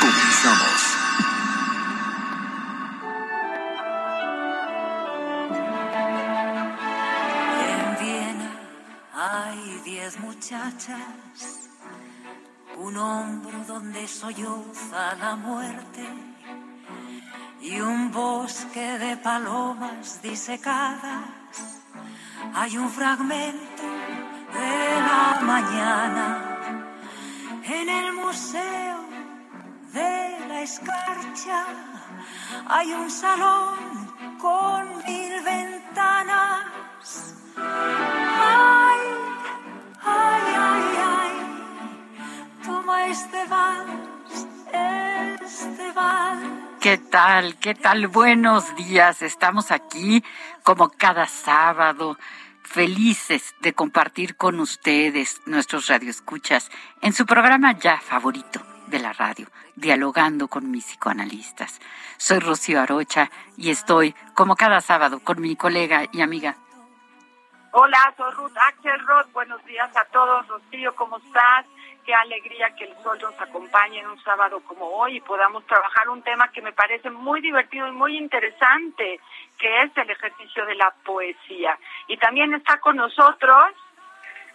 Comenzamos. En Viena hay diez muchachas, un hombro donde solloza la muerte y un bosque de palomas disecadas. Hay un fragmento de la mañana en el museo escarcha. Hay un salón con mil ventanas. Ay, ay, ay, ay. Toma este vals, este vals. ¿Qué tal? ¿Qué tal? Buenos días. Estamos aquí como cada sábado, felices de compartir con ustedes, nuestros radioescuchas, en su programa ya favorito de la radio, dialogando con mis psicoanalistas. Soy Rocío Arocha y estoy como cada sábado con mi colega y amiga. Hola, soy Ruth Axelrod. Buenos días a todos. Rocío, ¿cómo estás? Qué alegría que el sol nos acompañe en un sábado como hoy y podamos trabajar un tema que me parece muy divertido y muy interesante, que es el ejercicio de la poesía. Y también está con nosotros.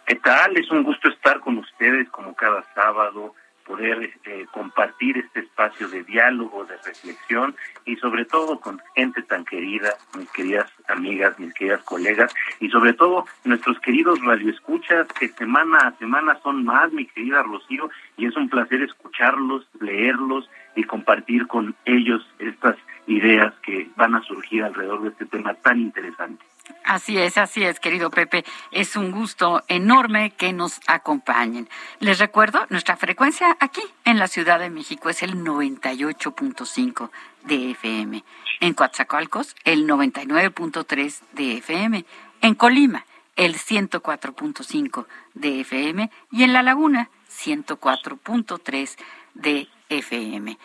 ¿Qué tal? Es un gusto estar con ustedes como cada sábado, poder eh, compartir este espacio de diálogo, de reflexión y sobre todo con gente tan querida, mis queridas amigas, mis queridas colegas y sobre todo nuestros queridos radioescuchas que semana a semana son más, mi querida Rocío, y es un placer escucharlos, leerlos y compartir con ellos estas ideas que van a surgir alrededor de este tema tan interesante. Así es, así es, querido Pepe. Es un gusto enorme que nos acompañen. Les recuerdo, nuestra frecuencia aquí en la Ciudad de México es el 98.5 de FM. En Coatzacoalcos, el 99.3 de FM. En Colima, el 104.5 de FM. Y en La Laguna, 104.3 de FM.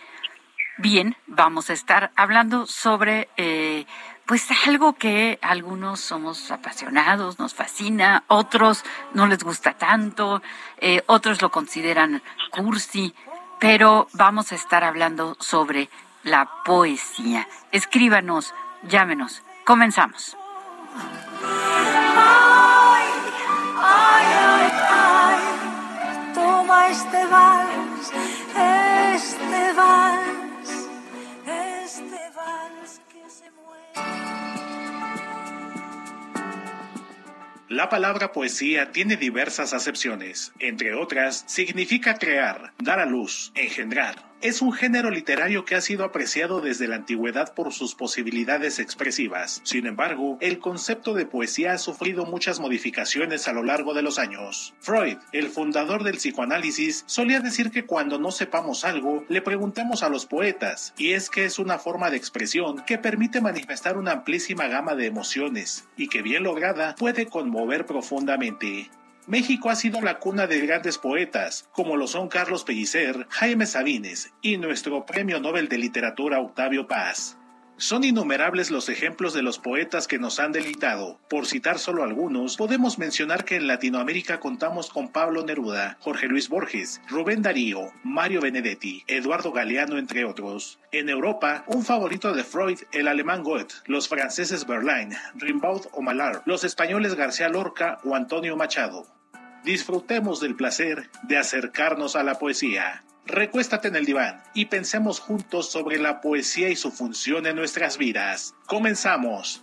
Bien, vamos a estar hablando sobre eh, pues algo que algunos somos apasionados, nos fascina, otros no les gusta tanto, eh, otros lo consideran cursi, pero vamos a estar hablando sobre la poesía. Escríbanos, llámenos, comenzamos. Ay, ay, ay. Toma este vals, este vals, La palabra poesía tiene diversas acepciones. Entre otras, significa crear, dar a luz, engendrar. Es un género literario que ha sido apreciado desde la antigüedad por sus posibilidades expresivas. Sin embargo, el concepto de poesía ha sufrido muchas modificaciones a lo largo de los años. Freud, el fundador del psicoanálisis, solía decir que cuando no sepamos algo, le preguntemos a los poetas, y es que es una forma de expresión que permite manifestar una amplísima gama de emociones, y que bien lograda puede conmover profundamente. México ha sido la cuna de grandes poetas, como lo son Carlos Pellicer, Jaime Sabines y nuestro Premio Nobel de Literatura Octavio Paz. Son innumerables los ejemplos de los poetas que nos han deleitado. Por citar solo algunos, podemos mencionar que en Latinoamérica contamos con Pablo Neruda, Jorge Luis Borges, Rubén Darío, Mario Benedetti, Eduardo Galeano, entre otros. En Europa, un favorito de Freud, el alemán Goethe, los franceses Verlaine, Rimbaud o Malard, los españoles García Lorca o Antonio Machado. Disfrutemos del placer de acercarnos a la poesía. Recuéstate en el diván y pensemos juntos sobre la poesía y su función en nuestras vidas. Comenzamos.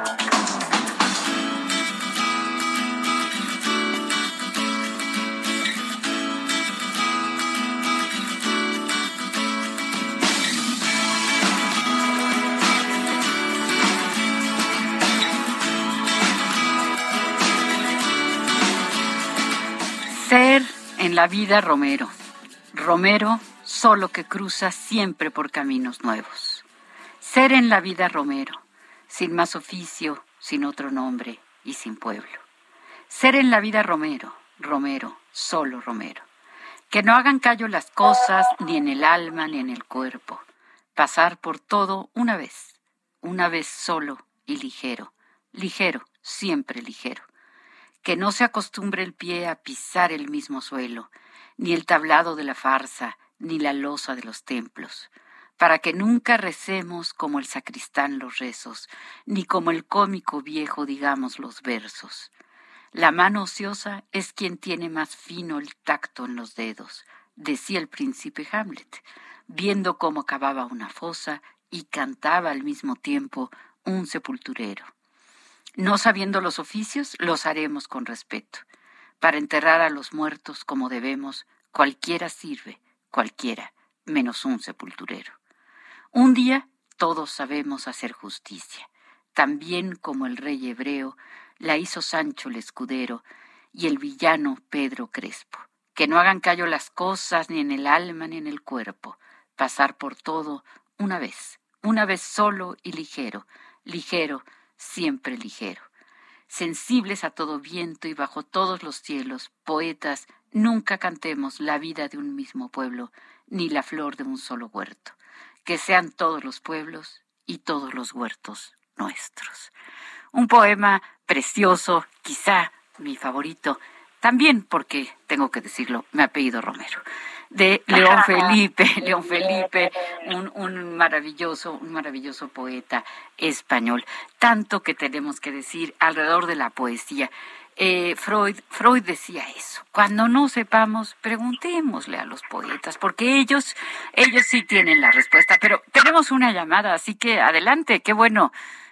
La vida Romero. Romero solo que cruza siempre por caminos nuevos. Ser en la vida Romero, sin más oficio, sin otro nombre y sin pueblo. Ser en la vida Romero, Romero, solo Romero. Que no hagan callo las cosas, ni en el alma, ni en el cuerpo. Pasar por todo una vez, una vez solo y ligero, ligero, siempre ligero que no se acostumbre el pie a pisar el mismo suelo, ni el tablado de la farsa, ni la losa de los templos, para que nunca recemos como el sacristán los rezos, ni como el cómico viejo digamos los versos. La mano ociosa es quien tiene más fino el tacto en los dedos, decía el príncipe Hamlet, viendo cómo cavaba una fosa y cantaba al mismo tiempo un sepulturero. No sabiendo los oficios, los haremos con respeto. Para enterrar a los muertos como debemos, cualquiera sirve, cualquiera, menos un sepulturero. Un día todos sabemos hacer justicia, también como el rey hebreo la hizo Sancho el escudero y el villano Pedro Crespo. Que no hagan callo las cosas ni en el alma ni en el cuerpo, pasar por todo una vez, una vez solo y ligero, ligero, siempre ligero. Sensibles a todo viento y bajo todos los cielos, poetas, nunca cantemos la vida de un mismo pueblo, ni la flor de un solo huerto. Que sean todos los pueblos y todos los huertos nuestros. Un poema precioso, quizá mi favorito, también porque, tengo que decirlo, me ha apellido Romero de León Felipe, León Felipe, un, un, maravilloso, un maravilloso poeta español. Tanto que tenemos que decir alrededor de la poesía. Eh, Freud, Freud decía eso. Cuando no sepamos, preguntémosle a los poetas, porque ellos, ellos sí tienen la respuesta. Pero tenemos una llamada, así que adelante, qué bueno.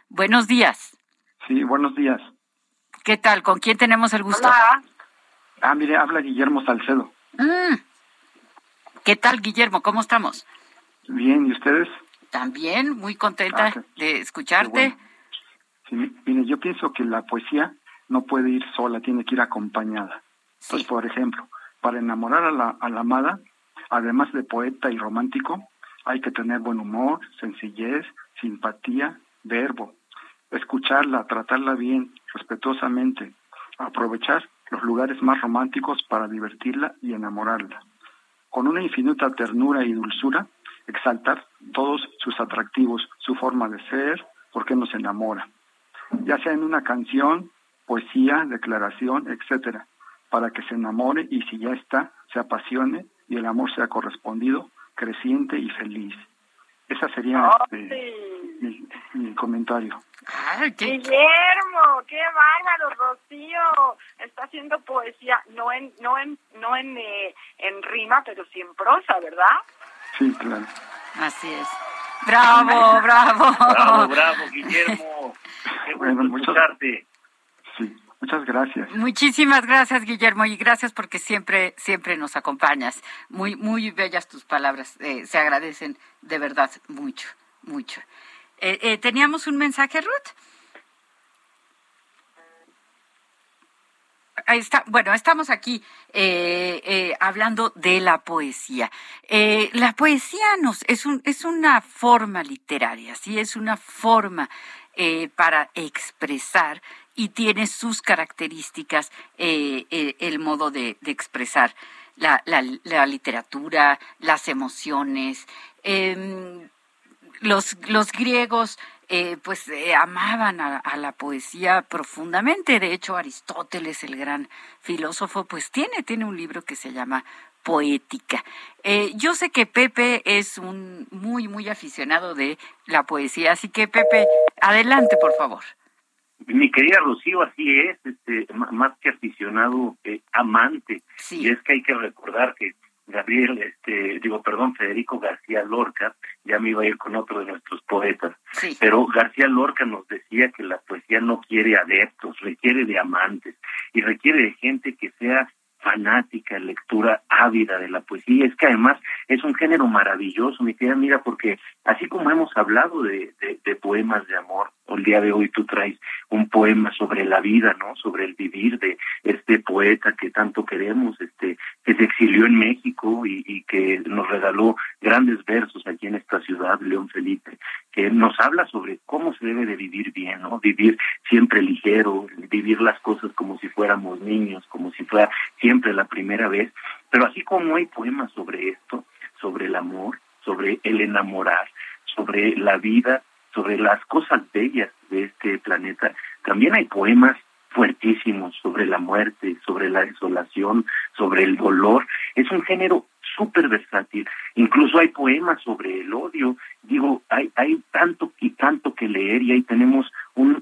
Buenos días. Sí, buenos días. ¿Qué tal? ¿Con quién tenemos el gusto? Ah, mire, habla Guillermo Salcedo. Mm. ¿Qué tal, Guillermo? ¿Cómo estamos? Bien, ¿y ustedes? También, muy contenta ah, de escucharte. Sí, mire, yo pienso que la poesía no puede ir sola, tiene que ir acompañada. Pues, por ejemplo, para enamorar a la, a la amada, además de poeta y romántico, hay que tener buen humor, sencillez, simpatía, verbo, escucharla, tratarla bien, respetuosamente, aprovechar los lugares más románticos para divertirla y enamorarla con una infinita ternura y dulzura, exaltar todos sus atractivos, su forma de ser, porque nos enamora, ya sea en una canción, poesía, declaración, etcétera, para que se enamore y si ya está, se apasione y el amor sea correspondido, creciente y feliz. Esa sería este, mi, comentario. Guillermo, qué bárbaro, Rocío. Está haciendo poesía, no en, no en, no en, eh, en rima, pero sí en prosa, ¿verdad? Sí, claro. Así es. Bravo, bravo. Bravo, bravo, Guillermo. Qué bueno, escucharte. Sí, muchas gracias. Muchísimas gracias, Guillermo, y gracias porque siempre, siempre nos acompañas. Muy, muy bellas tus palabras. Eh, se agradecen de verdad mucho, mucho. Eh, eh, ¿Teníamos un mensaje, Ruth? Ahí está. Bueno, estamos aquí eh, hablando de la poesía. la poesía nos es un es una forma literaria, sí, es una forma para expresar y tiene sus características el modo de, expresar la, la, la, literatura, las emociones. Los, los griegos eh, pues eh, amaban a, la poesía profundamente. De hecho, Aristóteles, el gran filósofo, pues tiene, tiene un libro que se llama Poética. Eh, yo sé que Pepe es un muy, muy aficionado de la poesía, así que Pepe, adelante, por favor. Mi querida Rocío, así es, este, más que aficionado, amante. Y es que hay que recordar que Gabriel, este, digo, perdón, Federico García Lorca, ya me iba a ir con otro de nuestros poetas, pero García Lorca nos decía que la poesía no quiere adeptos, requiere de amantes y requiere de gente que sea fanática, lectura ávida de la poesía. Es que además es un género maravilloso, mi querida mira, porque así como hemos hablado de, de, poemas de amor, el día de hoy tú traes un poema sobre la vida, ¿no? Sobre el vivir de este poeta que tanto queremos, este, que se exilió en México y, y que nos regaló grandes versos aquí en esta ciudad, León Felipe, que nos habla sobre cómo se debe de vivir bien, ¿no? Vivir siempre ligero, vivir las cosas como si fuéramos niños, como si fuera siempre la primera vez, pero así como hay poemas sobre esto, sobre el amor, sobre el enamorar, sobre la vida, sobre las cosas bellas de este planeta, también hay poemas fuertísimos sobre la muerte, sobre la desolación, sobre el dolor. Es un género súper versátil. Incluso hay poemas sobre el odio. Digo, hay, hay tanto y tanto que leer y ahí tenemos un,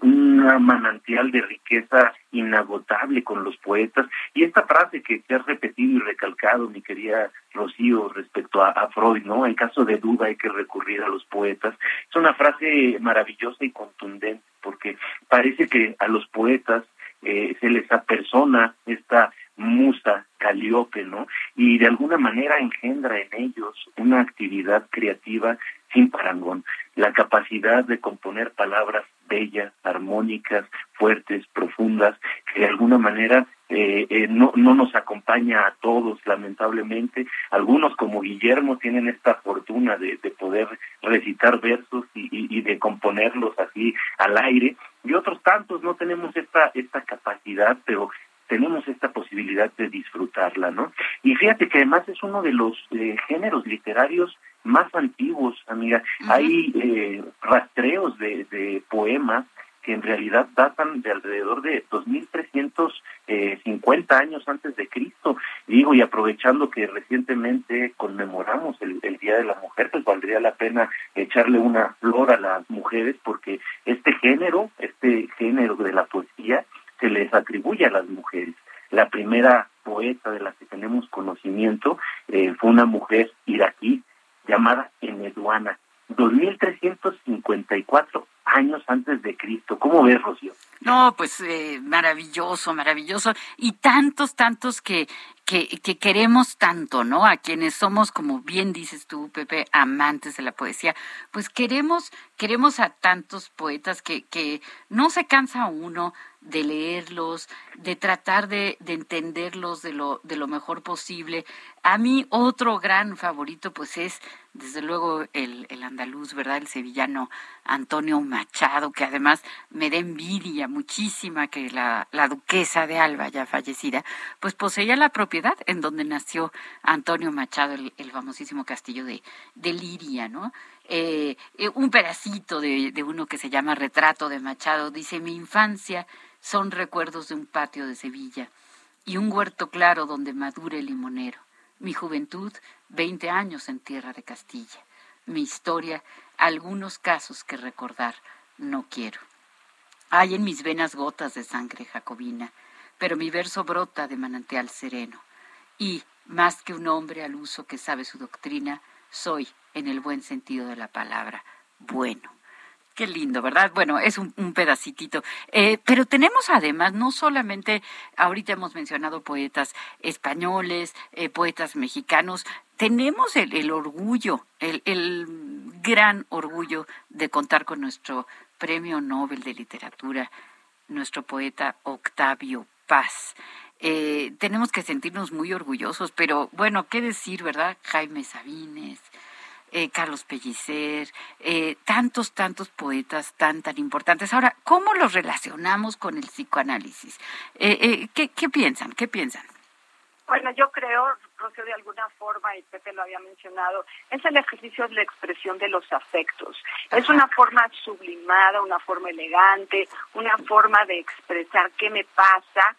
manantial de riqueza inagotable con los poetas. Y esta frase que se ha repetido y recalcado, mi querida Rocío, respecto a, Freud, ¿no? En caso de duda hay que recurrir a los poetas. Es una frase maravillosa y contundente porque parece que a los poetas eh, se les apersona esta musa caliope, ¿no? Y de alguna manera engendra en ellos una actividad creativa sin parangón, la capacidad de componer palabras bellas, armónicas, fuertes, profundas, que de alguna manera eh, eh, no, no nos acompaña a todos, lamentablemente. Algunos, como Guillermo, tienen esta fortuna de, de poder recitar versos y, y, de componerlos así al aire, y otros tantos no tenemos esta, esta capacidad, pero tenemos esta posibilidad de disfrutarla, ¿no? Y fíjate que además es uno de los eh, géneros literarios más antiguos, amiga. Hay eh, rastreos de, de, poemas que en realidad datan de alrededor de 2.350 eh, años antes de Cristo. Digo, y aprovechando que recientemente conmemoramos el, el, Día de la Mujer, pues valdría la pena echarle una flor a las mujeres porque este género, este género de la poesía, se les atribuye a las mujeres. La primera poeta de la que tenemos conocimiento eh, fue una mujer iraquí llamada Eneduana, 2354 años antes de Cristo. ¿Cómo ves, Rocío? No, pues eh, maravilloso, maravilloso. Y tantos, tantos que, que, que, queremos tanto, ¿no? A quienes somos, como bien dices tú, Pepe, amantes de la poesía, pues queremos, queremos a tantos poetas que, que no se cansa uno de leerlos, de tratar de, de entenderlos de lo, de lo mejor posible. A mí otro gran favorito, pues es desde luego el, andaluz, ¿verdad? El sevillano Antonio Machado, que además me da envidia muchísima que la, la duquesa de Alba, ya fallecida, pues poseía la propiedad en donde nació Antonio Machado, el, el famosísimo castillo de, de Liria, ¿no? Eh, eh, un pedacito de, de uno que se llama Retrato de Machado, dice, mi infancia son recuerdos de un patio de Sevilla y un huerto claro donde madure el limonero. Mi juventud, veinte años en tierra de Castilla. Mi historia, algunos casos que recordar no quiero. Hay en mis venas gotas de sangre jacobina, pero mi verso brota de manantial sereno. Y, más que un hombre al uso que sabe su doctrina, soy, en el buen sentido de la palabra, bueno. Qué lindo, ¿verdad? Bueno, es un, un pedacitito. Eh, pero tenemos además, no solamente, ahorita hemos mencionado poetas españoles, eh, poetas mexicanos, tenemos el, orgullo, el gran orgullo de contar con nuestro Premio Nobel de Literatura, nuestro poeta Octavio Paz. Eh, tenemos que sentirnos muy orgullosos, pero bueno, qué decir, ¿verdad? Jaime Sabines, eh, Carlos Pellicer, eh, tantos, tantos poetas tan, tan importantes. Ahora, ¿cómo los relacionamos con el psicoanálisis? Eh, ¿qué, ¿Qué piensan? ¿Qué piensan? Bueno, yo creo, Rocío, de alguna forma, y Pepe lo había mencionado, es el ejercicio de la expresión de los afectos. Es una forma sublimada, una forma elegante, una forma de expresar qué me pasa,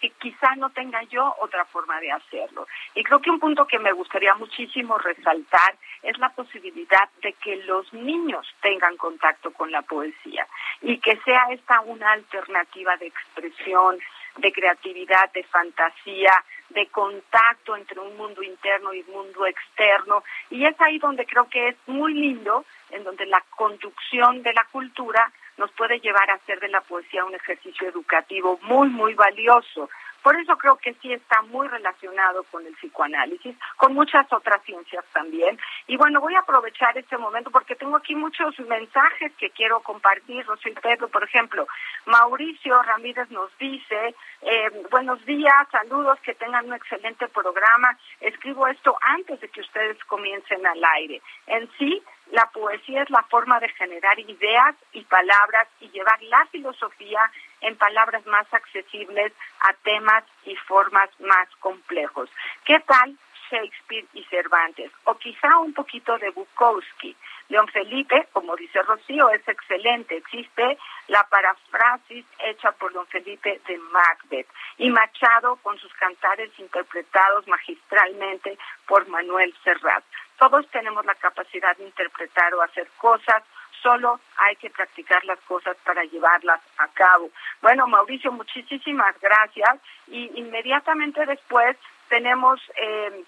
que quizá no tenga yo otra forma de hacerlo. Y creo que un punto que me gustaría muchísimo resaltar es la posibilidad de que los niños tengan contacto con la poesía y que sea esta una alternativa de expresión, de creatividad, de fantasía, de contacto entre un mundo interno y un mundo externo. Y es ahí donde creo que es muy lindo, en donde la conducción de la cultura nos puede llevar a hacer de la poesía un ejercicio educativo muy, muy valioso. Por eso creo que sí está muy relacionado con el psicoanálisis, con muchas otras ciencias también. Y bueno, voy a aprovechar este momento porque tengo aquí muchos mensajes que quiero compartir, Rosy Pedro, por ejemplo. Mauricio Ramírez nos dice, eh, buenos días, saludos, que tengan un excelente programa. Escribo esto antes de que ustedes comiencen al aire. En sí, la poesía es la forma de generar ideas y palabras y llevar la filosofía en palabras más accesibles a temas y formas más complejos. ¿Qué tal Shakespeare y Cervantes? O quizá un poquito de Bukowski. León Felipe, como dice Rocío, es excelente. Existe la parafrasis hecha por León Felipe de Macbeth y Machado con sus cantares interpretados magistralmente por Manuel Serrat. Todos tenemos la capacidad de interpretar o hacer cosas, solo hay que practicar las cosas para llevarlas a cabo. Bueno, Mauricio, muchísimas gracias. Y inmediatamente después tenemos eh,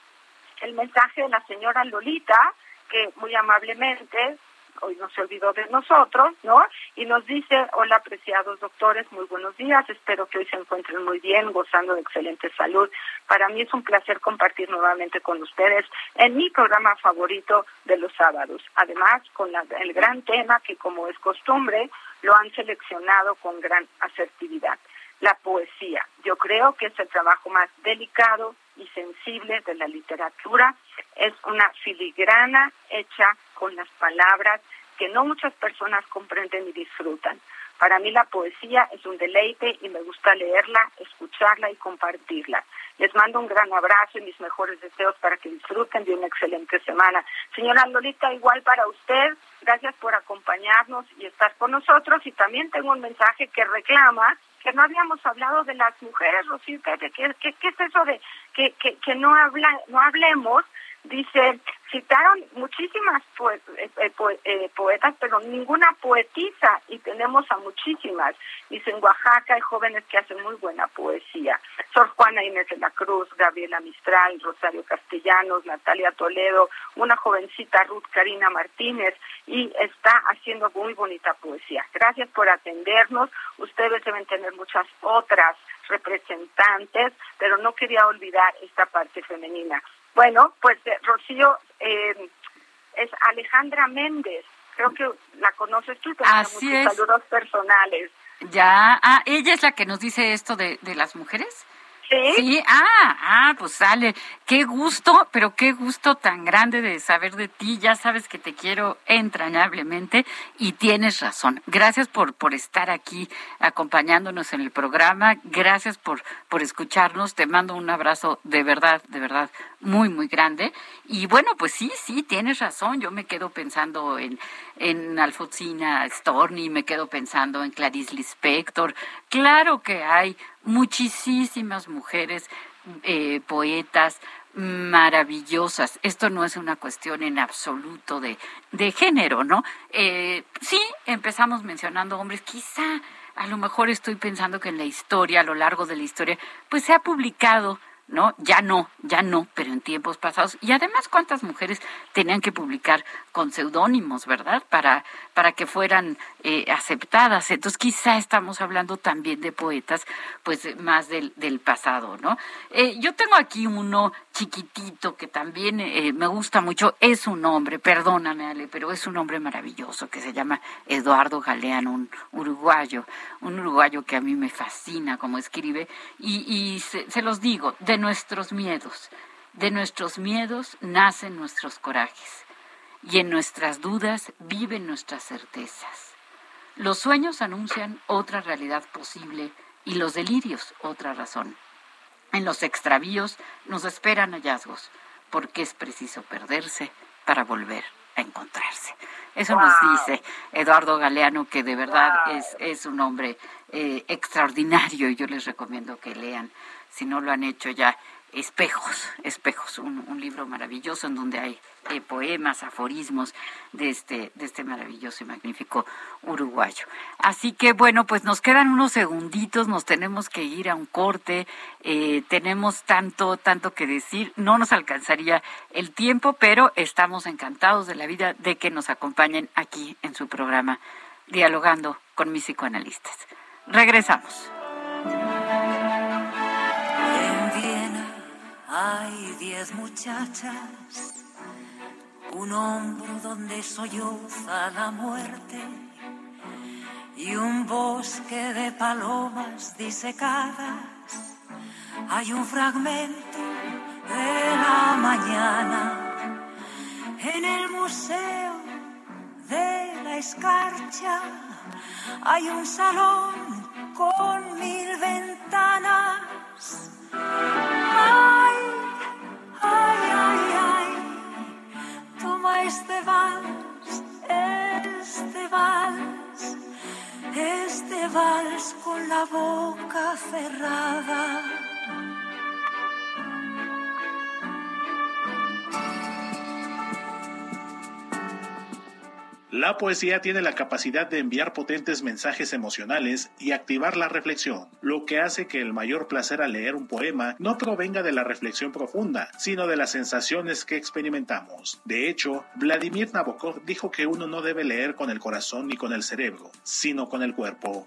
el mensaje de la señora Lolita, que muy amablemente hoy no se olvidó de nosotros, ¿no? Y nos dice, hola apreciados doctores, muy buenos días, espero que hoy se encuentren muy bien, gozando de excelente salud. Para mí es un placer compartir nuevamente con ustedes en mi programa favorito de los sábados. Además, con el gran tema que como es costumbre, lo han seleccionado con gran asertividad la poesía. Yo creo que es el trabajo más delicado y sensible de la literatura. Es una filigrana hecha con las palabras que no muchas personas comprenden y disfrutan. Para mí la poesía es un deleite y me gusta leerla, escucharla y compartirla. Les mando un gran abrazo y mis mejores deseos para que disfruten de una excelente semana. Señora Lolita, igual para usted, gracias por acompañarnos y estar con nosotros. Y también tengo un mensaje que reclama que no habíamos hablado de las mujeres, Rocío, ¿qué, qué, qué es eso de que, que, que no, habla, no hablemos? Dice, citaron muchísimas eh, eh, eh, poetas, pero ninguna poetisa, y tenemos a muchísimas. Dice, en Oaxaca hay jóvenes que hacen muy buena poesía. Sor Juana Inés de la Cruz, Gabriela Mistral, Rosario Castellanos, Natalia Toledo, una jovencita Ruth Karina Martínez, y está haciendo muy bonita poesía. Gracias por atendernos. Ustedes deben tener muchas otras representantes, pero no quería olvidar esta parte femenina. Bueno, pues eh, Rocío eh, es Alejandra Méndez. Creo que la conoces tú, pero Así muchos saludos personales. Ya, ah, ella es la que nos dice esto de, de las mujeres. Sí. ah, ah, pues sale. Qué gusto, pero qué gusto tan grande de saber de ti. Ya sabes que te quiero entrañablemente y tienes razón. Gracias por, por estar aquí acompañándonos en el programa. Gracias por, por escucharnos. Te mando un abrazo de verdad, de verdad, muy, muy grande. Y bueno, pues sí, sí, tienes razón. Yo me quedo pensando en, en Alfonsina Storni, me quedo pensando en Clarice Lispector. Claro que hay muchísimas mujeres eh, poetas maravillosas. Esto no es una cuestión en absoluto de, de género, ¿no? Eh, sí, empezamos mencionando hombres, quizá a lo mejor estoy pensando que en la historia, a lo largo de la historia, pues se ha publicado ¿no? Ya no, ya no, pero en tiempos pasados. Y además, ¿cuántas mujeres tenían que publicar con seudónimos, verdad? Para, para que fueran eh, aceptadas. Entonces, quizá estamos hablando también de poetas, pues más del, del pasado, ¿no? Eh, yo tengo aquí uno chiquitito que también eh, me gusta mucho. Es un hombre, perdóname, Ale, pero es un hombre maravilloso que se llama Eduardo Galeano, un uruguayo, un uruguayo que a mí me fascina como escribe. Y, y se, se los digo, de nuestros miedos. De nuestros miedos nacen nuestros corajes y en nuestras dudas viven nuestras certezas. Los sueños anuncian otra realidad posible y los delirios otra razón. En los extravíos nos esperan hallazgos, porque es preciso perderse para volver a encontrarse. Eso nos dice Eduardo Galeano, que de verdad es, es un hombre eh, extraordinario y yo les recomiendo que lean, si no lo han hecho ya, Espejos, Espejos, un, libro maravilloso en donde hay eh, poemas, aforismos de este, de este maravilloso y magnífico uruguayo. Así que bueno, pues nos quedan unos segunditos, nos tenemos que ir a un corte, eh, tenemos tanto, tanto que decir, no nos alcanzaría el tiempo, pero estamos encantados de la vida de que nos acompañen aquí en su programa, dialogando con mis psicoanalistas. Regresamos. Hay diez muchachas, un hombro donde solloza la muerte y un bosque de palomas disecadas. Hay un fragmento de la mañana en el museo de la escarcha. Hay un salón con mil ventanas este vals, este vals, este vals con la boca cerrada. La poesía tiene la capacidad de enviar potentes mensajes emocionales y activar la reflexión, lo que hace que el mayor placer al leer un poema no provenga de la reflexión profunda, sino de las sensaciones que experimentamos. De hecho, Vladimir Nabokov dijo que uno no debe leer con el corazón ni con el cerebro, sino con el cuerpo.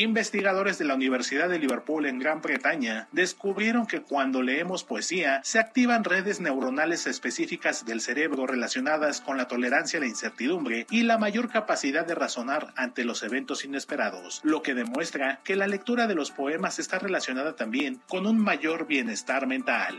Investigadores de la Universidad de Liverpool en Gran Bretaña descubrieron que cuando leemos poesía se activan redes neuronales específicas del cerebro relacionadas con la tolerancia a la incertidumbre y la mayor capacidad de razonar ante los eventos inesperados, lo que demuestra que la lectura de los poemas está relacionada también con un mayor bienestar mental.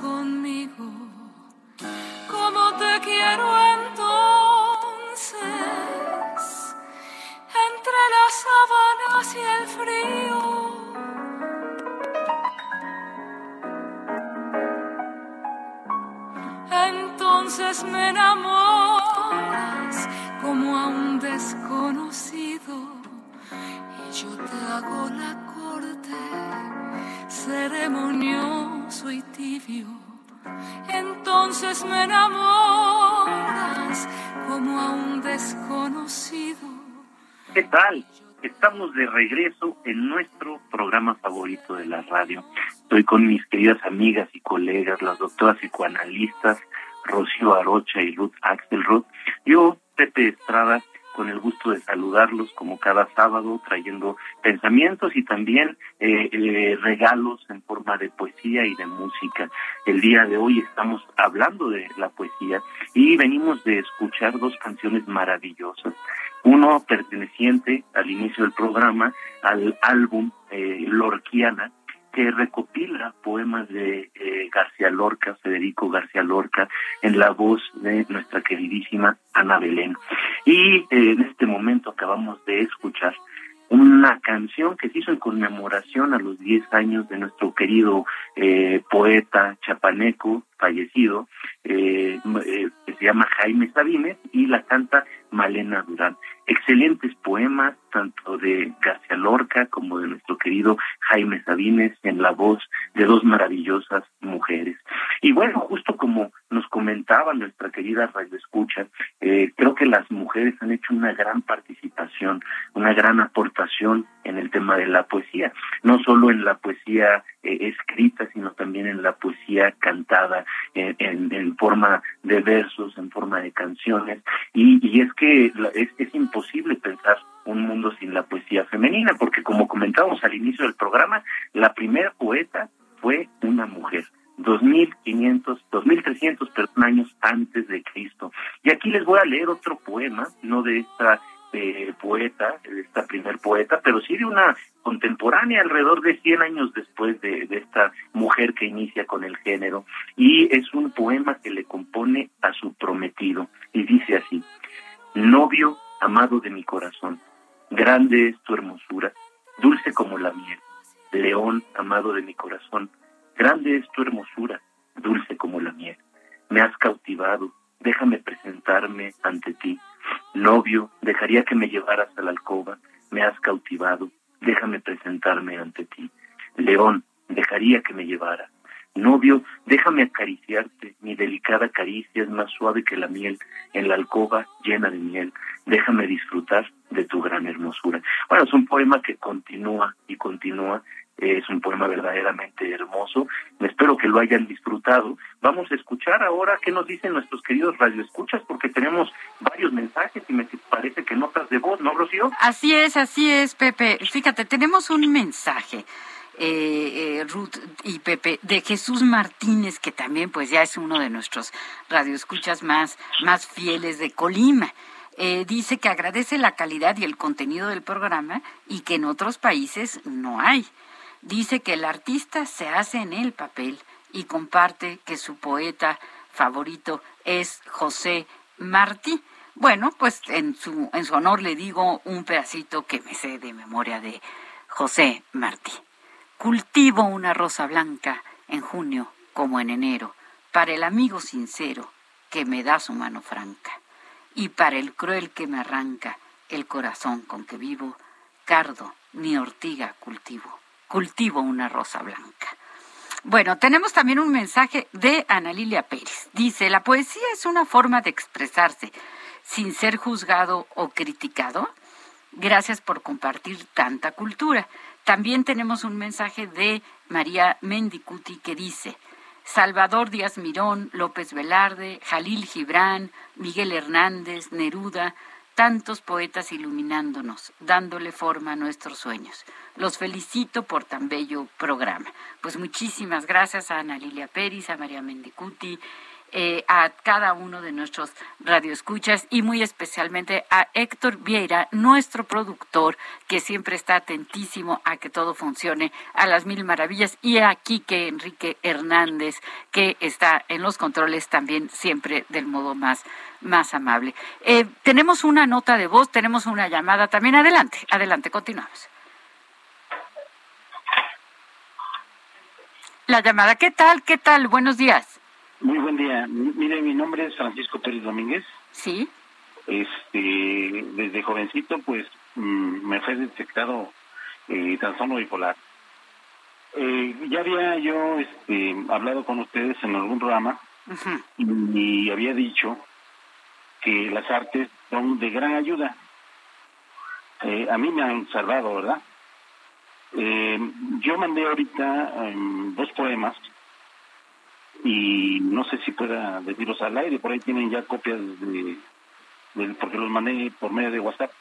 conmigo, como te quiero entonces, entre las sábanas y el frío. Entonces me enamoras como a un desconocido. Y yo te hago la corte ceremonioso y tibio. Entonces me enamoras como a un desconocido. ¿Qué tal? Estamos de regreso en nuestro programa favorito de la radio. Estoy con mis queridas amigas y colegas, las doctoras psicoanalistas Rocío Arocha y Ruth Axelrod. Yo, Pepe Estrada, con el gusto de saludarlos como cada sábado, trayendo pensamientos y también eh, eh, regalos en forma de poesía y de música. El día de hoy estamos hablando de la poesía y venimos de escuchar dos canciones maravillosas. Uno perteneciente al inicio del programa al álbum eh, Lorquiana, que recopila poemas de eh, García Lorca, Federico García Lorca, en la voz de nuestra queridísima Ana Belén. Y eh, en este momento acabamos de escuchar una canción que se hizo en conmemoración a los 10 años de nuestro querido eh, poeta chapaneco fallecido, que se llama Jaime Sabines, y la canta Malena Durán. Excelentes poemas, tanto de García Lorca como de nuestro querido Jaime Sabines, en la voz de dos maravillosas mujeres. Y bueno, justo como nos comentaba nuestra querida Radio Escucha, eh, creo que las mujeres han hecho una gran participación, una gran aportación en el tema de la poesía, no solo en la poesía eh, escrita, sino también en la poesía cantada en, en, forma de versos, en forma de canciones. Y, y es que es, es imposible pensar un mundo sin la poesía femenina, porque como comentábamos al inicio del programa, la primera poeta fue una mujer. 2500, 2300 años antes de Cristo. Y aquí les voy a leer otro poema, no de esta poeta, esta primer poeta, pero sí de una contemporánea, alrededor de 100 años después de, de esta mujer que inicia con el género. Y es un poema que le compone a su prometido. Y dice así, novio amado de mi corazón, grande es tu hermosura, dulce como la miel, león amado de mi corazón, grande es tu hermosura, dulce como la miel. Me has cautivado, déjame presentarme ante ti. Novio, dejaría que me llevaras a la alcoba, me has cautivado, déjame presentarme ante ti. León, dejaría que me llevara. Novio, déjame acariciarte, mi delicada caricia es más suave que la miel, en la alcoba llena de miel, déjame disfrutar de tu gran hermosura. Bueno, es un poema que continúa y continúa, es un poema verdaderamente hermoso, espero que lo hayan disfrutado. Vamos a escuchar ahora qué nos dicen nuestros queridos radioescuchas, porque tenemos varios mensajes y me parece que notas de voz, ¿no, Rocío? Así es, así es, Pepe. Fíjate, tenemos un mensaje eh, eh, Ruth y Pepe, de Jesús Martínez, que también pues ya es uno de nuestros radioescuchas más, más fieles de Colima. Eh, dice que agradece la calidad y el contenido del programa y que en otros países no hay. Dice que el artista se hace en el papel y comparte que su poeta favorito es José Martí. Bueno, pues en su, en su honor le digo un pedacito que me sé de memoria de José Martí. Cultivo una rosa blanca en junio como en enero, para el amigo sincero que me da su mano franca, y para el cruel que me arranca el corazón con que vivo, cardo ni ortiga cultivo, cultivo una rosa blanca. Bueno, tenemos también un mensaje de Ana Lilia Pérez. Dice, la poesía es una forma de expresarse sin ser juzgado o criticado. Gracias por compartir tanta cultura. También tenemos un mensaje de María Mendicuti que dice, Salvador Díaz Mirón, López Velarde, Jalil Gibran, Miguel Hernández, Neruda, tantos poetas iluminándonos, dándole forma a nuestros sueños. Los felicito por tan bello programa. Pues muchísimas gracias a Ana Lilia Pérez, a María Mendicuti, eh, a cada uno de nuestros radioescuchas y muy especialmente a Héctor Vieira, nuestro productor, que siempre está atentísimo a que todo funcione a las mil maravillas, y a Quique Enrique Hernández, que está en los controles también siempre del modo más, más amable. Eh, tenemos una nota de voz, tenemos una llamada también. Adelante, adelante, continuamos. La llamada, ¿qué tal? ¿Qué tal? Buenos días. Muy buen día. Mire, mi nombre es Francisco Pérez Domínguez. Sí. Este, desde jovencito, pues, mm, me fue detectado eh, trastorno bipolar. Eh, ya había yo este, hablado con ustedes en algún programa y, había dicho que las artes son de gran ayuda. eh, a mí me han salvado, ¿verdad? Eh, yo mandé ahorita em, dos poemas y no sé si pueda decirlos al aire, por ahí tienen ya copias de, porque los mandé por medio de WhatsApp.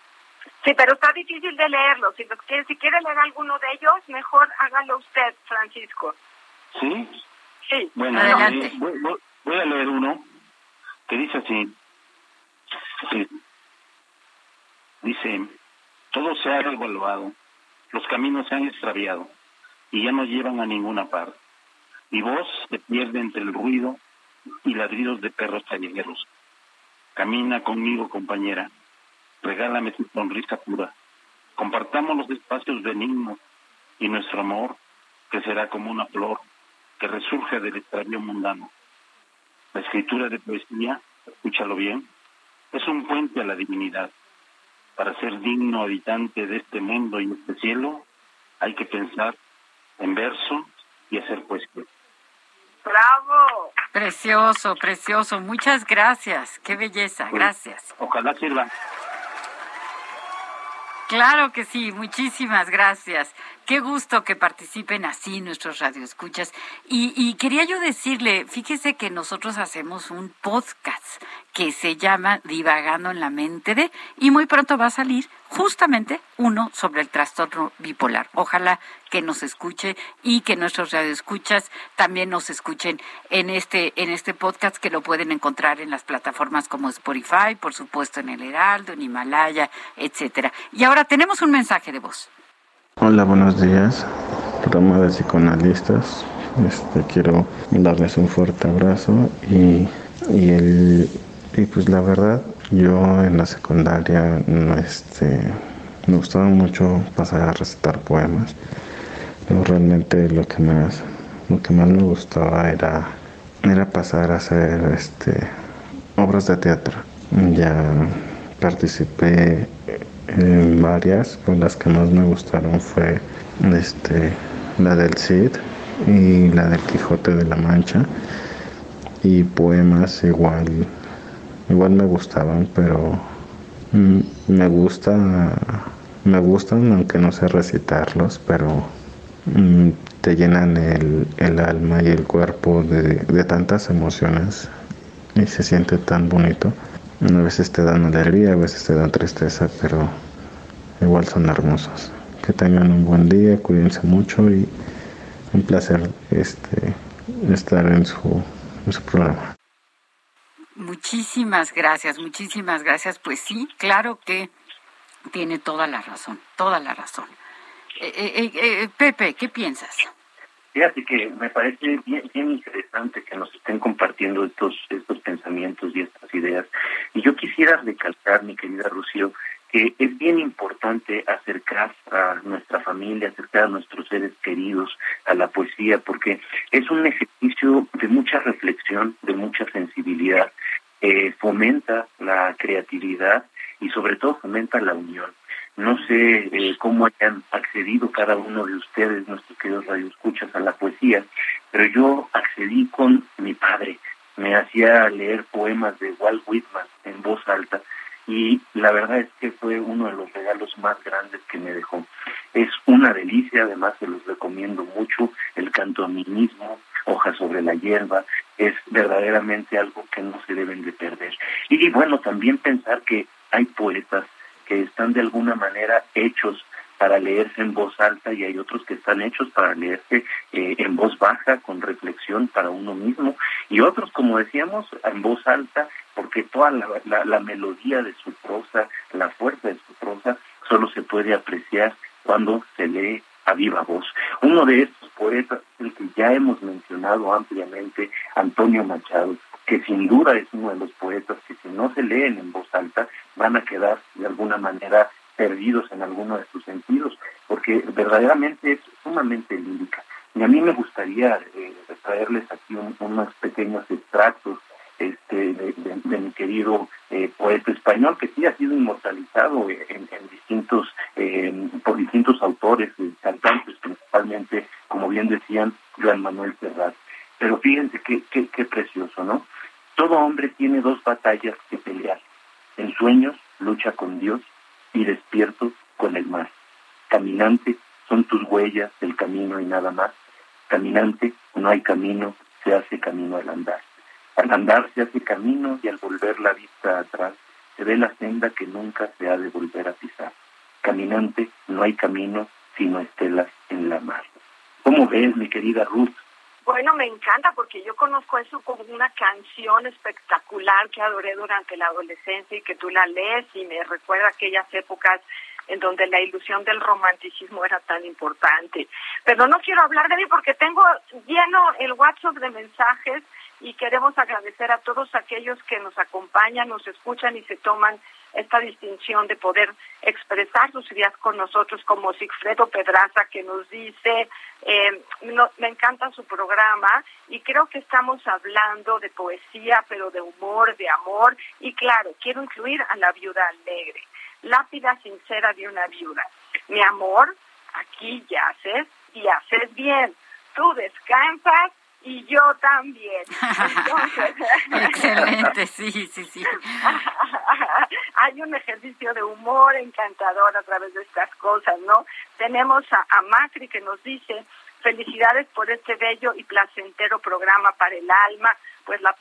Sí, pero está difícil de leerlos. Si, si quiere leer alguno de ellos, mejor hágalo usted, Francisco. ¿Sí? Sí. Bueno, eh, voy, a leer uno que dice así. Dice, todo se ha devaluado, los caminos se han extraviado y ya no llevan a ninguna parte. Mi voz se pierde entre el ruido y ladridos de perros callejeros. Camina conmigo, compañera. Regálame tu sonrisa pura. Compartamos los espacios benignos y nuestro amor crecerá como una flor que resurge del extravío mundano. La escritura de poesía, escúchalo bien, es un puente a la divinidad. Para ser digno habitante de este mundo y este cielo, hay que pensar en verso y hacer poesía. Bravo. Precioso, precioso. Muchas gracias. Qué belleza. Gracias. Ojalá sirva. Claro que sí, muchísimas gracias. Qué gusto que participen así nuestros radioescuchas. Y, quería yo decirle, fíjese que nosotros hacemos un podcast que se llama Divagando en la mente de, y muy pronto va a salir justamente uno sobre el trastorno bipolar. Ojalá que nos escuche y que nuestros radioescuchas también nos escuchen en este, en este podcast que lo pueden encontrar en las plataformas como Spotify, por supuesto en el Heraldo, en Himalaya, etcétera. Y ahora tenemos un mensaje de voz. Hola, buenos días. Programa de psicoanalistas. Este, quiero darles un fuerte abrazo y, y el y pues la verdad, yo en la secundaria este, me gustaba mucho pasar a recitar poemas. Pero realmente lo que más, lo que más me gustaba era, era pasar a hacer este, obras de teatro. Ya participé varias, con las que más me gustaron fue este, la del Cid y la del Quijote de la Mancha y poemas igual igual me gustaban, pero mm, me gusta, me gustan aunque no sé recitarlos, pero mm, te llenan el, el, alma y el cuerpo de, de, tantas emociones y se siente tan bonito. A veces te dan alegría, a veces te dan tristeza, pero igual son hermosos. Que tengan un buen día, cuídense mucho y un placer este, estar en su, programa. Muchísimas gracias, muchísimas gracias. Pues sí, claro que tiene toda la razón, toda la razón. Eh, eh, eh, Pepe, ¿qué piensas? Fíjate que me parece bien, bien, interesante que nos estén compartiendo estos, estos pensamientos y estas ideas. Y yo quisiera recalcar, mi querida Rocío, que es bien importante acercar a nuestra familia, acercar a nuestros seres queridos a la poesía, porque es un ejercicio de mucha reflexión, de mucha sensibilidad, eh, fomenta la creatividad y sobre todo fomenta la unión. No sé eh, cómo hayan accedido cada uno de ustedes, nuestros queridos radioescuchas, a la poesía, pero yo accedí con mi padre. Me hacía leer poemas de Walt Whitman en voz alta y la verdad es que fue uno de los regalos más grandes que me dejó. Es una delicia, además se los recomiendo mucho, el canto a mí mismo, hojas sobre la hierba, es verdaderamente algo que no se deben de perder. Y bueno, también pensar que hay poetas que están de alguna manera hechos para leerse en voz alta y hay otros que están hechos para leerse eh, en voz baja, con reflexión para uno mismo, y otros, como decíamos, en voz alta, porque toda la, la melodía de su prosa, la fuerza de su prosa, solo se puede apreciar cuando se lee a viva voz. Uno de estos poetas, el que ya hemos mencionado ampliamente, Antonio Machado, que sin duda es uno de los poetas que si no se leen en voz alta van a quedar de alguna manera perdidos en alguno de sus sentidos, porque verdaderamente es sumamente lírica. Y a mí me gustaría eh, traerles aquí unos pequeños extractos este, de, mi querido eh, poeta español, que sí ha sido inmortalizado en, distintos, por distintos autores, eh, cantantes principalmente, como bien decían, Joan Manuel Serrat. Pero fíjense qué, qué, qué precioso, ¿no? Todo hombre tiene dos batallas que pelear. En sueños lucha con Dios y despierto con el mar. Caminante, son tus huellas del camino y nada más. Caminante, no hay camino, se hace camino al andar. Al andar se hace camino y al volver la vista atrás se ve la senda que nunca se ha de volver a pisar. Caminante, no hay camino, sino estelas en la mar. ¿Cómo ves, mi querida Ruth? Bueno, me encanta porque yo conozco eso como una canción espectacular que adoré durante la adolescencia y que tú la lees y me recuerda aquellas épocas en donde la ilusión del romanticismo era tan importante. Pero no quiero hablar de mí porque tengo lleno el WhatsApp de mensajes y queremos agradecer a todos aquellos que nos acompañan, nos escuchan y se toman esta distinción de poder expresar sus ideas con nosotros, como Sigfredo Pedraza, que nos dice, eh, me encanta su programa y creo que estamos hablando de poesía, pero de humor, de amor, y claro, quiero incluir a la viuda alegre, lápida sincera de una viuda. Mi amor, aquí yaces y haces bien. Tú descansas y yo también. Excelente, sí, sí, sí. Hay un ejercicio de humor encantador a través de estas cosas, ¿no? Tenemos a, a Macri que nos dice, felicidades por este bello y placentero programa para el alma, pues la,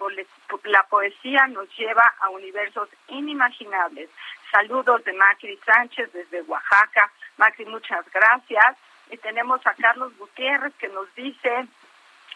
la poesía nos lleva a universos inimaginables. Saludos de Macri Sánchez desde Oaxaca. Macri, muchas gracias. Y tenemos a Carlos Gutiérrez que nos dice,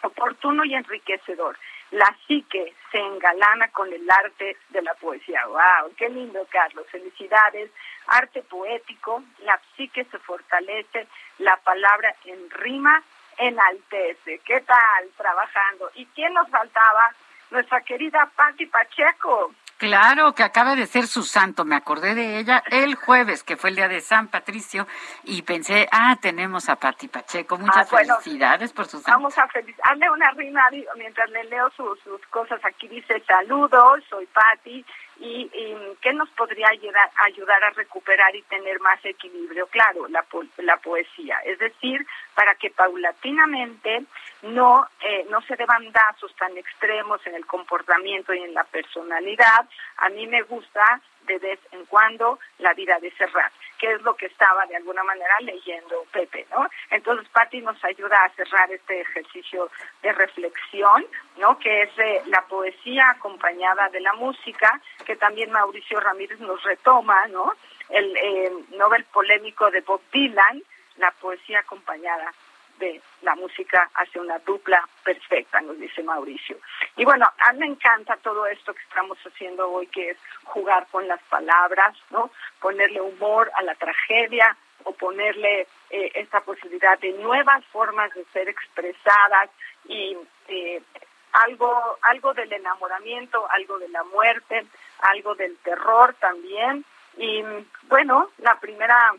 oportuno y enriquecedor. La psique se engalana con el arte de la poesía. ¡Wow! ¡Qué lindo, Carlos! Felicidades. Arte poético, la psique se fortalece, la palabra en rima enaltece. ¿Qué tal trabajando? ¿Y quién nos faltaba? Nuestra querida Patti Pacheco. Claro, que acaba de ser su santo. Me acordé de ella el jueves, que fue el día de San Patricio, y pensé, ah, tenemos a Pati Pacheco. Muchas ah, felicidades por su santo. Vamos a hazle una rima mientras le leo sus, sus cosas. Aquí dice, saludos, soy Pati y, qué nos podría ayudar, ayudar a recuperar y tener más equilibrio. Claro, la, la poesía, es decir, para que paulatinamente no, eh, no se deban datos tan extremos en el comportamiento y en la personalidad. A mí me gusta de vez en cuando la vida de Serrat, que es lo que estaba de alguna manera leyendo Pepe, ¿no? Entonces Patti nos ayuda a cerrar este ejercicio de reflexión, ¿no? Que es la poesía acompañada de la música, que también Mauricio Ramírez nos retoma, ¿no? El eh, Nobel polémico de Bob Dylan, la poesía acompañada de la música hace una dupla perfecta, nos dice Mauricio. Y bueno, a mí me encanta todo esto que estamos haciendo hoy, que es jugar con las palabras, ¿no? Ponerle humor a la tragedia o ponerle eh, esta posibilidad de nuevas formas de ser expresadas y eh, algo, algo del enamoramiento, algo de la muerte, algo del terror también. Y bueno, la primera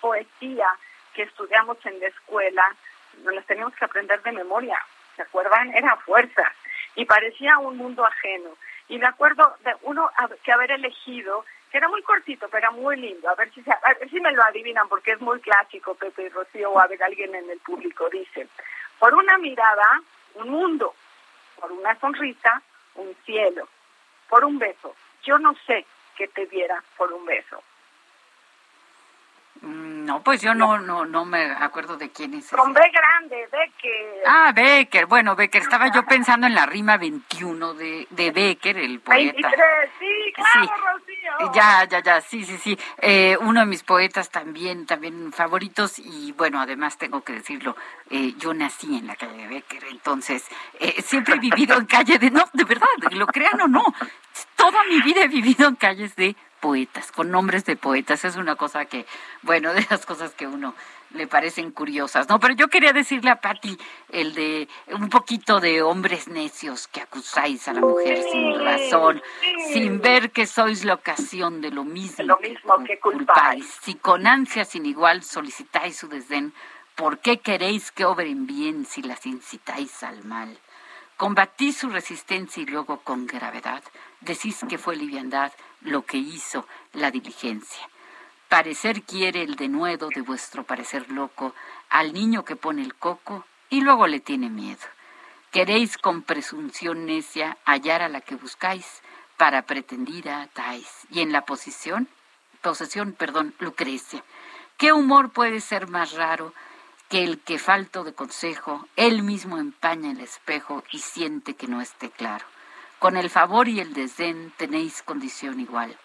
poesía que estudiamos en la escuela, nos las teníamos que aprender de memoria, ¿se acuerdan? Era fuerza y parecía un mundo ajeno. Y me acuerdo de uno que haber elegido, que era muy cortito, pero era muy lindo, a ver si, a ver si me lo adivinan, porque es muy clásico, Pepe y Rocío, o a ver alguien en el público dice, por una mirada, un mundo, por una sonrisa, un cielo, por un beso. Yo no sé qué te diera por un beso. Mm, no, pues yo no, no, no me acuerdo de quién es. Con B grande, Becker. Ah, Becker, bueno, Becker, estaba yo pensando en la rima 21 de, de Becker, el poeta. 23, sí, claro, Rocío. Ya, ya, ya, sí, sí, sí. Eh, uno de mis poetas también, también favoritos, y bueno, además tengo que decirlo, eh, yo nací en la calle de Becker, entonces eh, siempre he vivido en calle de, no, de verdad, lo crean o no, toda mi vida he vivido en calles de poetas, con nombres de poetas. Es una cosa que, bueno, de las cosas que uno le parecen curiosas, ¿no? Pero yo quería decirle a Patti el de un poquito de hombres necios que acusáis a la mujer sin razón, sin ver que sois la ocasión de lo mismo, lo mismo que, culpáis. Si con ansia sin igual solicitáis su desdén, ¿por qué queréis que obren bien si las incitáis al mal? Combatís su resistencia y luego con gravedad decís que fue liviandad lo que hizo la diligencia. Parecer quiere el denuedo de vuestro parecer loco al niño que pone el coco y luego le tiene miedo. Queréis con presunción necia hallar a la que buscáis, para pretendida atáis, y en la posición posesión, perdón, Lucrecia. ¿Qué humor puede ser más raro que el que falto de consejo, él mismo empaña el espejo y siente que no esté claro? Con el favor y el desdén tenéis condición igual,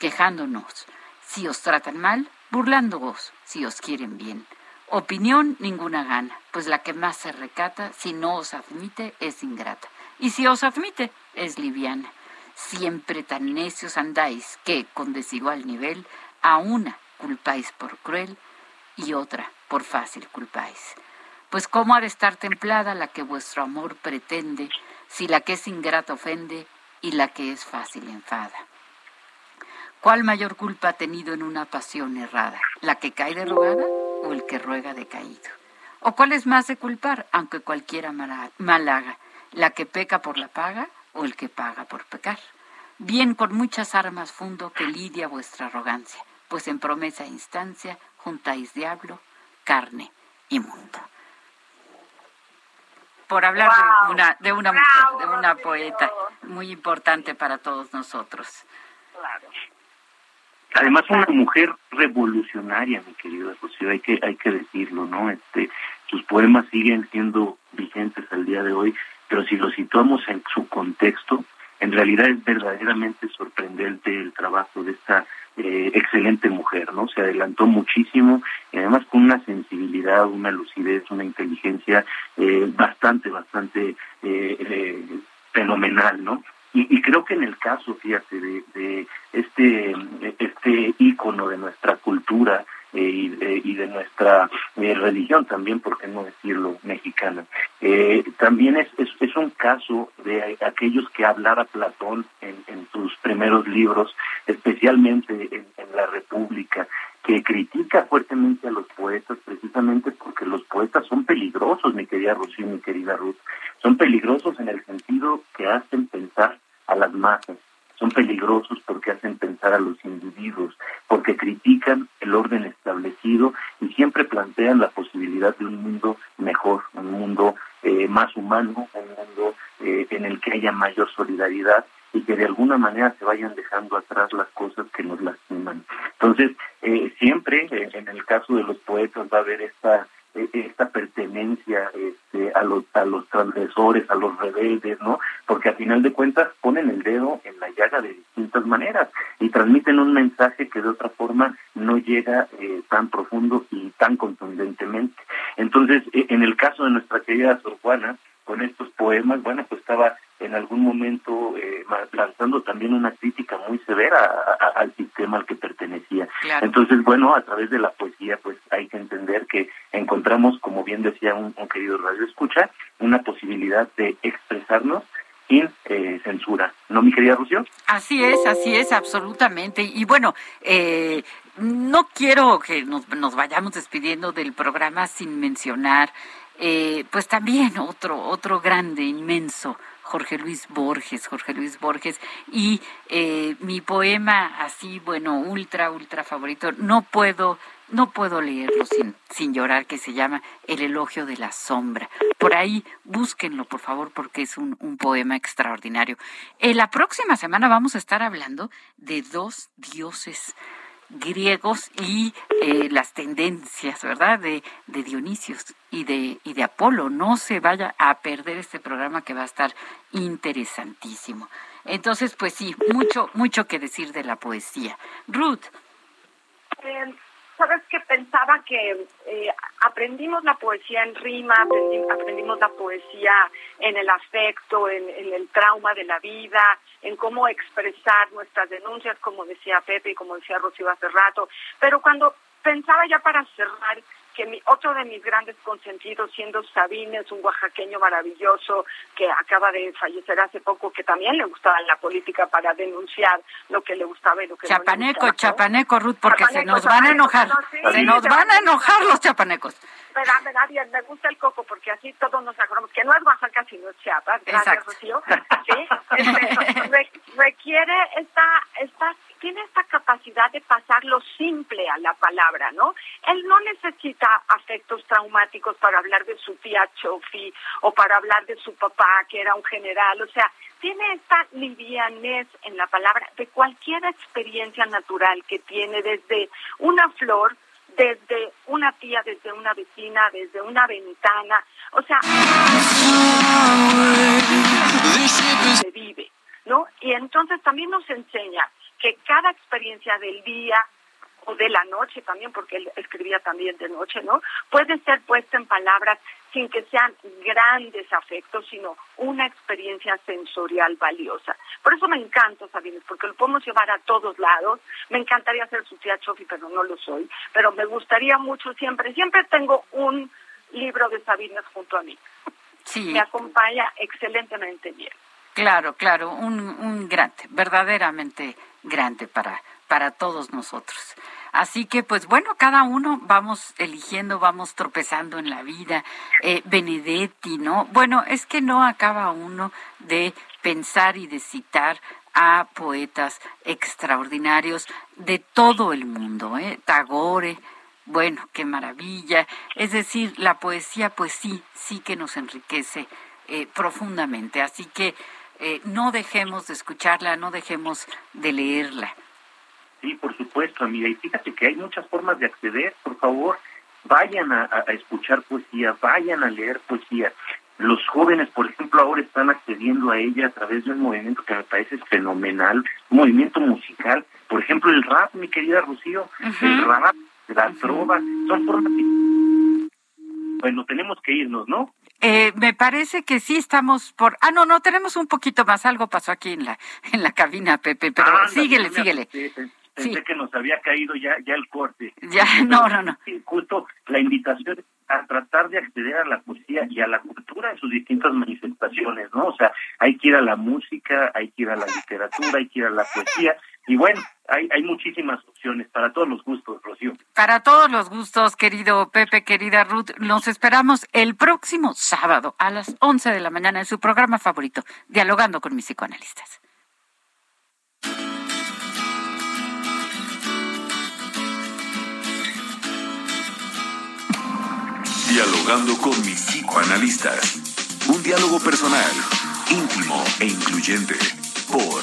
quejándonos. Si os tratan mal, burlándoos, si os quieren bien. Opinión ninguna gana, pues la que más se recata, si no os admite, es ingrata. Y si os admite, es liviana. Siempre tan necios andáis que, con desigual nivel, a una culpáis por cruel y otra por fácil culpáis. Pues cómo ha de estar templada la que vuestro amor pretende, si la que es ingrata ofende y la que es fácil enfada. ¿Cuál mayor culpa ha tenido en una pasión errada? ¿La que cae de rogada o el que ruega de caído? ¿O cuál es más de culpar, aunque cualquiera mal haga? ¿La que peca por la paga o el que paga por pecar? Bien con muchas armas fundo que lidia vuestra arrogancia, pues en promesa e instancia juntáis diablo, carne y mundo por hablar de una, de una mujer, de una poeta muy importante para todos nosotros. Además una mujer revolucionaria, mi querida Rocío, hay que hay que decirlo, ¿no? Este, sus poemas siguen siendo vigentes al día de hoy, pero si los situamos en su contexto, en realidad es verdaderamente sorprendente el trabajo de esta eh, excelente mujer, ¿no? Se adelantó muchísimo y además con una sensibilidad, una lucidez, una inteligencia eh, bastante, bastante eh, fenomenal, ¿no? Y, creo que en el caso, fíjate, de, de este, este ícono de nuestra cultura, eh, y, de, y, de, nuestra eh, religión también, por qué no decirlo, mexicana. Eh, también es, es, un caso de aquellos que hablara Platón en, en sus primeros libros, especialmente en, en, la República, que critica fuertemente a los poetas precisamente porque los poetas son peligrosos, mi querida Rocío, mi querida Ruth. Son peligrosos en el sentido que hacen pensar a las masas son peligrosos porque hacen pensar a los individuos, porque critican el orden establecido y siempre plantean la posibilidad de un mundo mejor, un mundo eh, más humano, un mundo eh, en el que haya mayor solidaridad y que de alguna manera se vayan dejando atrás las cosas que nos lastiman. Entonces, eh, siempre en el caso de los poetas va a haber esta esta pertenencia este, a los a los transgresores, a los rebeldes, ¿no? Porque a final de cuentas ponen el dedo en la llaga de distintas maneras y transmiten un mensaje que de otra forma no llega eh, tan profundo y tan contundentemente. Entonces, e-, en el caso de nuestra querida Sor Juana, con estos poemas, bueno, pues estaba en algún momento eh, lanzando también una crítica muy severa al sistema al que pertenecía. Entonces, bueno, a través de la poesía, pues hay que entender que encontramos, como bien decía un, querido radio escucha, una posibilidad de expresarnos sin eh, censura. ¿No, mi querida Rucio? Así es, así es, absolutamente. Y bueno, eh, no quiero que nos, nos vayamos despidiendo del programa sin mencionar eh, pues también otro, otro grande, inmenso, Jorge Luis Borges, Jorge Luis Borges, y eh, mi poema así, bueno, ultra, ultra favorito, no puedo, no puedo leerlo sin, sin llorar, que se llama El elogio de la sombra. Por ahí, búsquenlo, por favor, porque es un, un poema extraordinario. Eh, la próxima semana vamos a estar hablando de dos dioses griegos y eh, las tendencias, ¿verdad? De, de Dionisios y de, y de Apolo. No se vaya a perder este programa que va a estar interesantísimo. Entonces, pues sí, mucho, mucho que decir de la poesía. Ruth. Sabes que pensaba que eh, aprendimos la poesía en rima, aprendimos la poesía en el afecto, en, el trauma de la vida, en cómo expresar nuestras denuncias, como decía Pepe y como decía Rocío hace rato. Pero cuando pensaba ya para cerrar que mi, otro de mis grandes consentidos, siendo Sabines, un oaxaqueño maravilloso que acaba de fallecer hace poco, que también le gustaba la política para denunciar lo que le gustaba y lo que chapaneco, no Chapaneco, Ruth, porque se nos van a enojar, se nos van a enojar los chapanecos. Me da bien, me gusta el coco porque así todos nos acordamos que no es Oaxaca sino es Chiapas, gracias Rocío. ¿Sí? Este, requiere esta, esta tiene esta capacidad de pasar lo simple a la palabra, ¿no? Él no necesita afectos traumáticos para hablar de su tía Chofi o para hablar de su papá, que era un general, o sea, tiene esta livianez en la palabra de cualquier experiencia natural que tiene desde una flor, desde una tía, desde una vecina, desde una ventana, o sea, se vive, ¿no? Y entonces también nos enseña que cada experiencia del día o de la noche también, porque él escribía también de noche, ¿no? Puede ser puesta en palabras sin que sean grandes afectos, sino una experiencia sensorial valiosa. Por eso me encanta Sabines, porque lo podemos llevar a todos lados. Me encantaría ser su tía Chofi, pero no lo soy. Pero me gustaría mucho siempre, siempre tengo un libro de Sabines junto a mí. Sí. Me acompaña excelentemente bien. Claro, claro, un, un grande, verdaderamente grande para, para todos nosotros. Así que, pues bueno, cada uno vamos eligiendo, vamos tropezando en la vida. Eh, Benedetti, ¿no? Bueno, es que no acaba uno de pensar y de citar a poetas extraordinarios de todo el mundo, ¿eh? Tagore, bueno, qué maravilla. Es decir, la poesía, pues sí, sí que nos enriquece eh, profundamente. Así que eh, no dejemos de escucharla, no dejemos de leerla. Sí, por supuesto, amiga. Y fíjate que hay muchas formas de acceder. Por favor, vayan a, a escuchar poesía, vayan a leer poesía. Los jóvenes, por ejemplo, ahora están accediendo a ella a través de un movimiento que me parece fenomenal, un movimiento musical. Por ejemplo, el rap, mi querida Rocío, el rap, la trova, son formas. Bueno, tenemos que irnos, ¿no? Eh, me parece que sí estamos por. Ah, no, no, tenemos un poquito más. Algo pasó aquí en la en la cabina, Pepe, pero Ah, síguele, síguele. Pensé, que nos había caído ya, ya el corte. Ya, no, no, no. Justo la invitación a tratar de acceder a la poesía y a la cultura en sus distintas manifestaciones, ¿no? O sea, hay que ir a la música, hay que ir a la literatura, hay que ir a la poesía. Y bueno, hay, hay muchísimas opciones para todos los gustos, Rocío. Para todos los gustos, querido Pepe, querida Ruth, nos esperamos el próximo sábado a las 11 de la mañana en su programa favorito, Dialogando con mis psicoanalistas. Dialogando con mis psicoanalistas. Un diálogo personal, íntimo e incluyente. Por